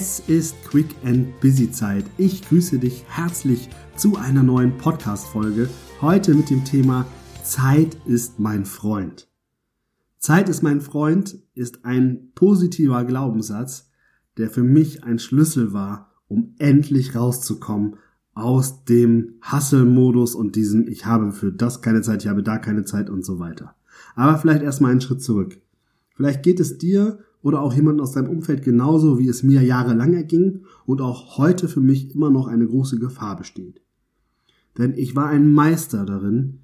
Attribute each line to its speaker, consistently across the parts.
Speaker 1: Es ist Quick and Busy Zeit. Ich grüße dich herzlich zu einer neuen Podcast-Folge. Heute mit dem Thema Zeit ist mein Freund. Zeit ist mein Freund ist ein positiver Glaubenssatz, der für mich ein Schlüssel war, um endlich rauszukommen aus dem Hustle-Modus und diesem ich habe für das keine Zeit, ich habe da keine Zeit und so weiter. Aber vielleicht erstmal einen Schritt zurück. Vielleicht geht es dir oder auch jemand aus deinem Umfeld genauso, wie es mir jahrelang erging und auch heute für mich immer noch eine große Gefahr besteht. Denn ich war ein Meister darin,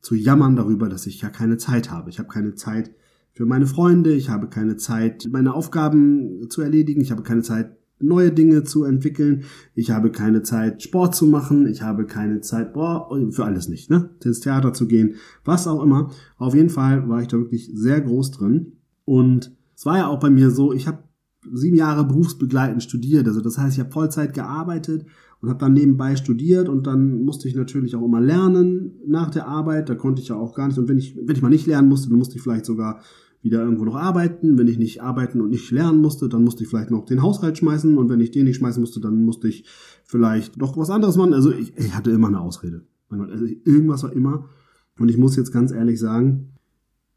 Speaker 1: zu jammern darüber, dass ich ja keine Zeit habe. Ich habe keine Zeit für meine Freunde, ich habe keine Zeit, meine Aufgaben zu erledigen, ich habe keine Zeit, neue Dinge zu entwickeln, ich habe keine Zeit, Sport zu machen, ich habe keine Zeit, boah, für alles nicht, ne? Ins Theater zu gehen, was auch immer. Auf jeden Fall war ich da wirklich sehr groß drin und es war ja auch bei mir so, ich habe sieben Jahre berufsbegleitend studiert. Also das heißt, ich habe Vollzeit gearbeitet und habe dann nebenbei studiert und dann musste ich natürlich auch immer lernen nach der Arbeit. Da konnte ich ja auch gar nicht. Und wenn ich, wenn ich mal nicht lernen musste, dann musste ich vielleicht sogar wieder irgendwo noch arbeiten. Wenn ich nicht arbeiten und nicht lernen musste, dann musste ich vielleicht noch den Haushalt schmeißen. Und wenn ich den nicht schmeißen musste, dann musste ich vielleicht noch was anderes machen. Also ich, ich hatte immer eine Ausrede. Also irgendwas war immer. Und ich muss jetzt ganz ehrlich sagen,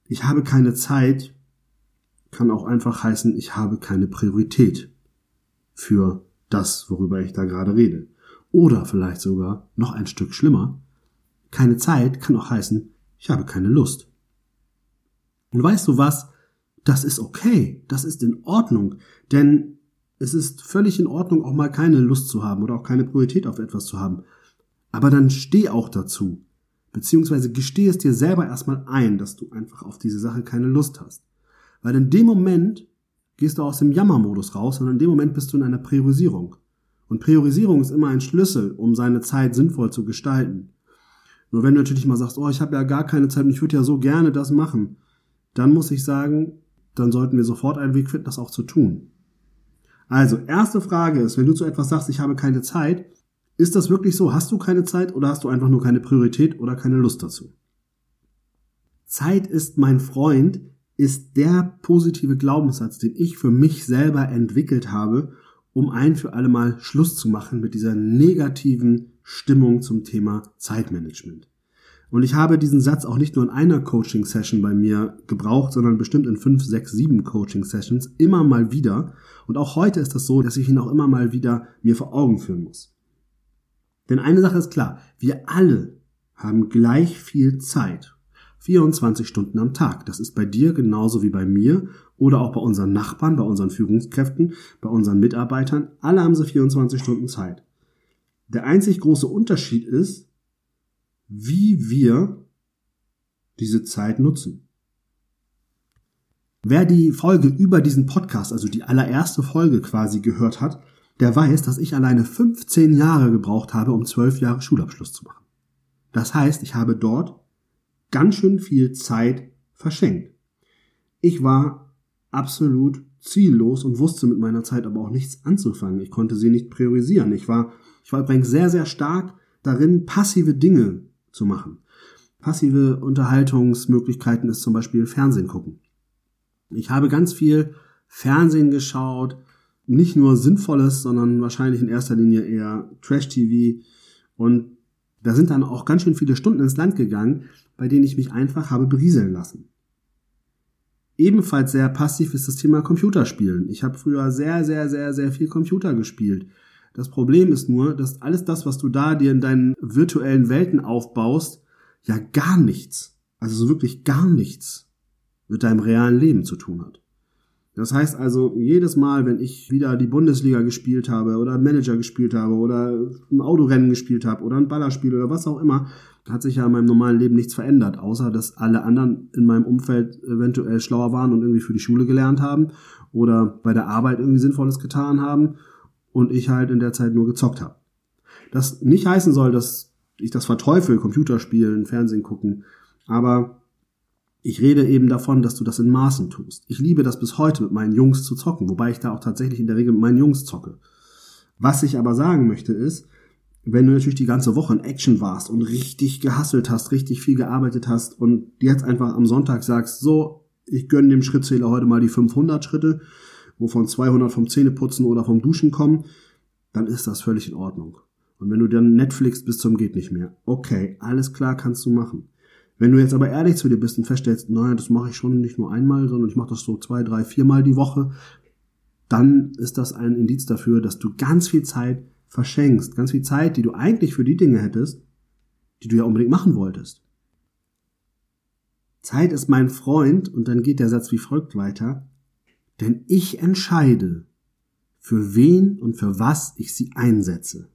Speaker 1: ich habe keine Zeit kann auch einfach heißen, ich habe keine Priorität für das, worüber ich da gerade rede. Oder vielleicht sogar noch ein Stück schlimmer, keine Zeit kann auch heißen, ich habe keine Lust. Und weißt du was? Das ist okay, das ist in Ordnung, denn es ist völlig in Ordnung, auch mal keine Lust zu haben oder auch keine Priorität auf etwas zu haben. Aber dann steh auch dazu, beziehungsweise gesteh es dir selber erstmal ein, dass du einfach auf diese Sache keine Lust hast. Weil in dem Moment gehst du aus dem Jammermodus raus, sondern in dem Moment bist du in einer Priorisierung. Und Priorisierung ist immer ein Schlüssel, um seine Zeit sinnvoll zu gestalten. Nur wenn du natürlich mal sagst, oh, ich habe ja gar keine Zeit und ich würde ja so gerne das machen, dann muss ich sagen, dann sollten wir sofort einen Weg finden, das auch zu tun. Also, erste Frage ist, wenn du zu etwas sagst, ich habe keine Zeit, ist das wirklich so? Hast du keine Zeit oder hast du einfach nur keine Priorität oder keine Lust dazu? Zeit ist mein Freund ist der positive Glaubenssatz, den ich für mich selber entwickelt habe, um ein für alle Mal Schluss zu machen mit dieser negativen Stimmung zum Thema Zeitmanagement. Und ich habe diesen Satz auch nicht nur in einer Coaching-Session bei mir gebraucht, sondern bestimmt in fünf, sechs, sieben Coaching-Sessions immer mal wieder. Und auch heute ist das so, dass ich ihn auch immer mal wieder mir vor Augen führen muss. Denn eine Sache ist klar, wir alle haben gleich viel Zeit 24 Stunden am Tag. Das ist bei dir genauso wie bei mir oder auch bei unseren Nachbarn, bei unseren Führungskräften, bei unseren Mitarbeitern. Alle haben sie 24 Stunden Zeit. Der einzig große Unterschied ist, wie wir diese Zeit nutzen. Wer die Folge über diesen Podcast, also die allererste Folge quasi gehört hat, der weiß, dass ich alleine 15 Jahre gebraucht habe, um 12 Jahre Schulabschluss zu machen. Das heißt, ich habe dort ganz schön viel Zeit verschenkt. Ich war absolut ziellos und wusste mit meiner Zeit aber auch nichts anzufangen. Ich konnte sie nicht priorisieren. Ich war, ich war übrigens sehr, sehr stark darin, passive Dinge zu machen. Passive Unterhaltungsmöglichkeiten ist zum Beispiel Fernsehen gucken. Ich habe ganz viel Fernsehen geschaut, nicht nur Sinnvolles, sondern wahrscheinlich in erster Linie eher Trash-TV und da sind dann auch ganz schön viele Stunden ins Land gegangen, bei denen ich mich einfach habe berieseln lassen. Ebenfalls sehr passiv ist das Thema Computerspielen. Ich habe früher sehr, sehr, sehr, sehr viel Computer gespielt. Das Problem ist nur, dass alles das, was du da dir in deinen virtuellen Welten aufbaust, ja gar nichts, also so wirklich gar nichts mit deinem realen Leben zu tun hat. Das heißt also, jedes Mal, wenn ich wieder die Bundesliga gespielt habe oder Manager gespielt habe oder ein Autorennen gespielt habe oder ein Ballerspiel oder was auch immer, hat sich ja in meinem normalen Leben nichts verändert, außer dass alle anderen in meinem Umfeld eventuell schlauer waren und irgendwie für die Schule gelernt haben oder bei der Arbeit irgendwie Sinnvolles getan haben und ich halt in der Zeit nur gezockt habe. Das nicht heißen soll, dass ich das verteufel, Computerspielen, Fernsehen gucken, aber ich rede eben davon, dass du das in Maßen tust. Ich liebe das bis heute mit meinen Jungs zu zocken, wobei ich da auch tatsächlich in der Regel mit meinen Jungs zocke. Was ich aber sagen möchte ist, wenn du natürlich die ganze Woche in Action warst und richtig gehasselt hast, richtig viel gearbeitet hast und jetzt einfach am Sonntag sagst, so, ich gönne dem Schrittzähler heute mal die 500 Schritte wovon 200 vom Zähneputzen oder vom Duschen kommen, dann ist das völlig in Ordnung. Und wenn du dann Netflix bis zum geht nicht mehr, okay, alles klar, kannst du machen. Wenn du jetzt aber ehrlich zu dir bist und feststellst, naja, das mache ich schon nicht nur einmal, sondern ich mache das so zwei, drei, viermal die Woche, dann ist das ein Indiz dafür, dass du ganz viel Zeit verschenkst, ganz viel Zeit, die du eigentlich für die Dinge hättest, die du ja unbedingt machen wolltest. Zeit ist mein Freund und dann geht der Satz wie folgt weiter, denn ich entscheide, für wen und für was ich sie einsetze.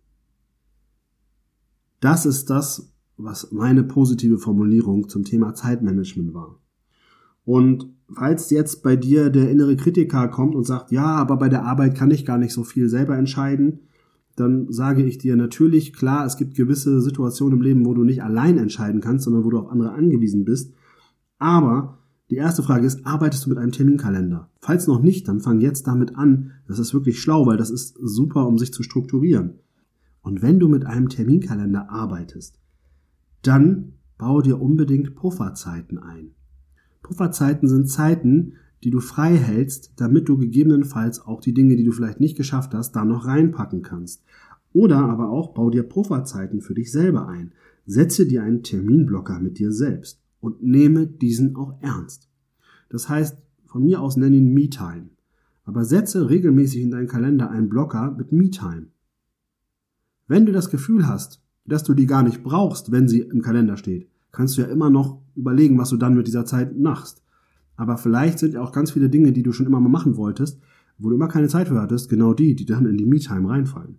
Speaker 1: Das ist das, was meine positive Formulierung zum Thema Zeitmanagement war. Und falls jetzt bei dir der innere Kritiker kommt und sagt, ja, aber bei der Arbeit kann ich gar nicht so viel selber entscheiden, dann sage ich dir natürlich, klar, es gibt gewisse Situationen im Leben, wo du nicht allein entscheiden kannst, sondern wo du auf andere angewiesen bist. Aber die erste Frage ist, arbeitest du mit einem Terminkalender? Falls noch nicht, dann fang jetzt damit an. Das ist wirklich schlau, weil das ist super, um sich zu strukturieren. Und wenn du mit einem Terminkalender arbeitest, dann bau dir unbedingt Pufferzeiten ein. Pufferzeiten sind Zeiten, die du frei hältst, damit du gegebenenfalls auch die Dinge, die du vielleicht nicht geschafft hast, da noch reinpacken kannst. Oder aber auch bau dir Pufferzeiten für dich selber ein. Setze dir einen Terminblocker mit dir selbst und nehme diesen auch ernst. Das heißt, von mir aus nenne ihn Me-Time. Aber setze regelmäßig in deinen Kalender einen Blocker mit Me-Time. Wenn du das Gefühl hast, dass du die gar nicht brauchst, wenn sie im Kalender steht, kannst du ja immer noch überlegen, was du dann mit dieser Zeit machst. Aber vielleicht sind ja auch ganz viele Dinge, die du schon immer mal machen wolltest, wo du immer keine Zeit für hattest, genau die, die dann in die Me-Time reinfallen.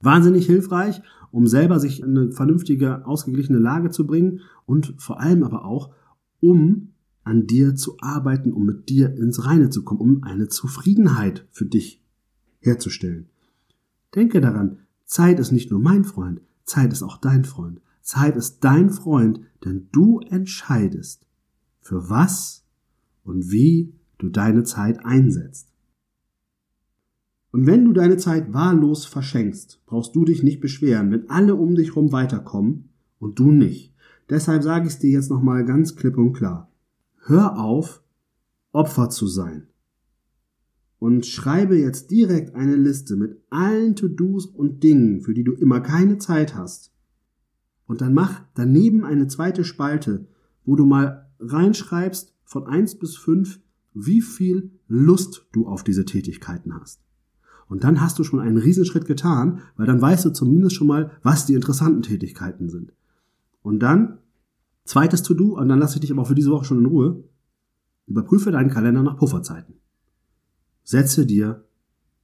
Speaker 1: Wahnsinnig hilfreich, um selber sich in eine vernünftige, ausgeglichene Lage zu bringen und vor allem aber auch, um an dir zu arbeiten, um mit dir ins Reine zu kommen, um eine Zufriedenheit für dich herzustellen. Denke daran, Zeit ist nicht nur mein Freund, Zeit ist auch dein Freund. Zeit ist dein Freund, denn du entscheidest, für was und wie du deine Zeit einsetzt. Und wenn du deine Zeit wahllos verschenkst, brauchst du dich nicht beschweren, wenn alle um dich herum weiterkommen und du nicht. Deshalb sage ich es dir jetzt nochmal ganz klipp und klar. Hör auf, Opfer zu sein und schreibe jetzt direkt eine Liste mit allen To-Dos und Dingen, für die du immer keine Zeit hast. Und dann mach daneben eine zweite Spalte, wo du mal reinschreibst von eins bis fünf, wie viel Lust du auf diese Tätigkeiten hast. Und dann hast du schon einen Riesenschritt getan, weil dann weißt du zumindest schon mal, was die interessanten Tätigkeiten sind. Und dann, zweites To-Do, und dann lasse ich dich aber für diese Woche schon in Ruhe, überprüfe deinen Kalender nach Pufferzeiten. Setze dir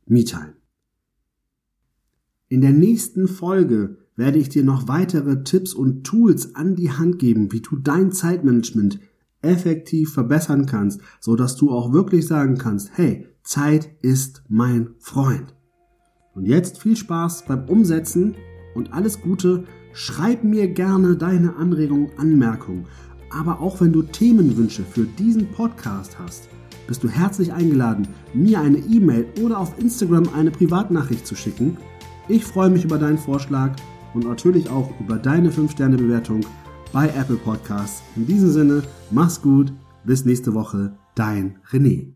Speaker 1: Me-Time. In der nächsten Folge werde ich dir noch weitere Tipps und Tools an die Hand geben, wie du dein Zeitmanagement effektiv verbessern kannst, so dass du auch wirklich sagen kannst, hey, Zeit ist mein Freund. Und jetzt viel Spaß beim Umsetzen und alles Gute. Schreib mir gerne deine Anregungen, Anmerkungen. Aber auch wenn du Themenwünsche für diesen Podcast hast, bist du herzlich eingeladen, mir eine E-Mail oder auf Instagram eine Privatnachricht zu schicken. Ich freue mich über deinen Vorschlag und natürlich auch über deine 5-Sterne-Bewertung bei Apple Podcasts. In diesem Sinne, mach's gut, bis nächste Woche, dein René.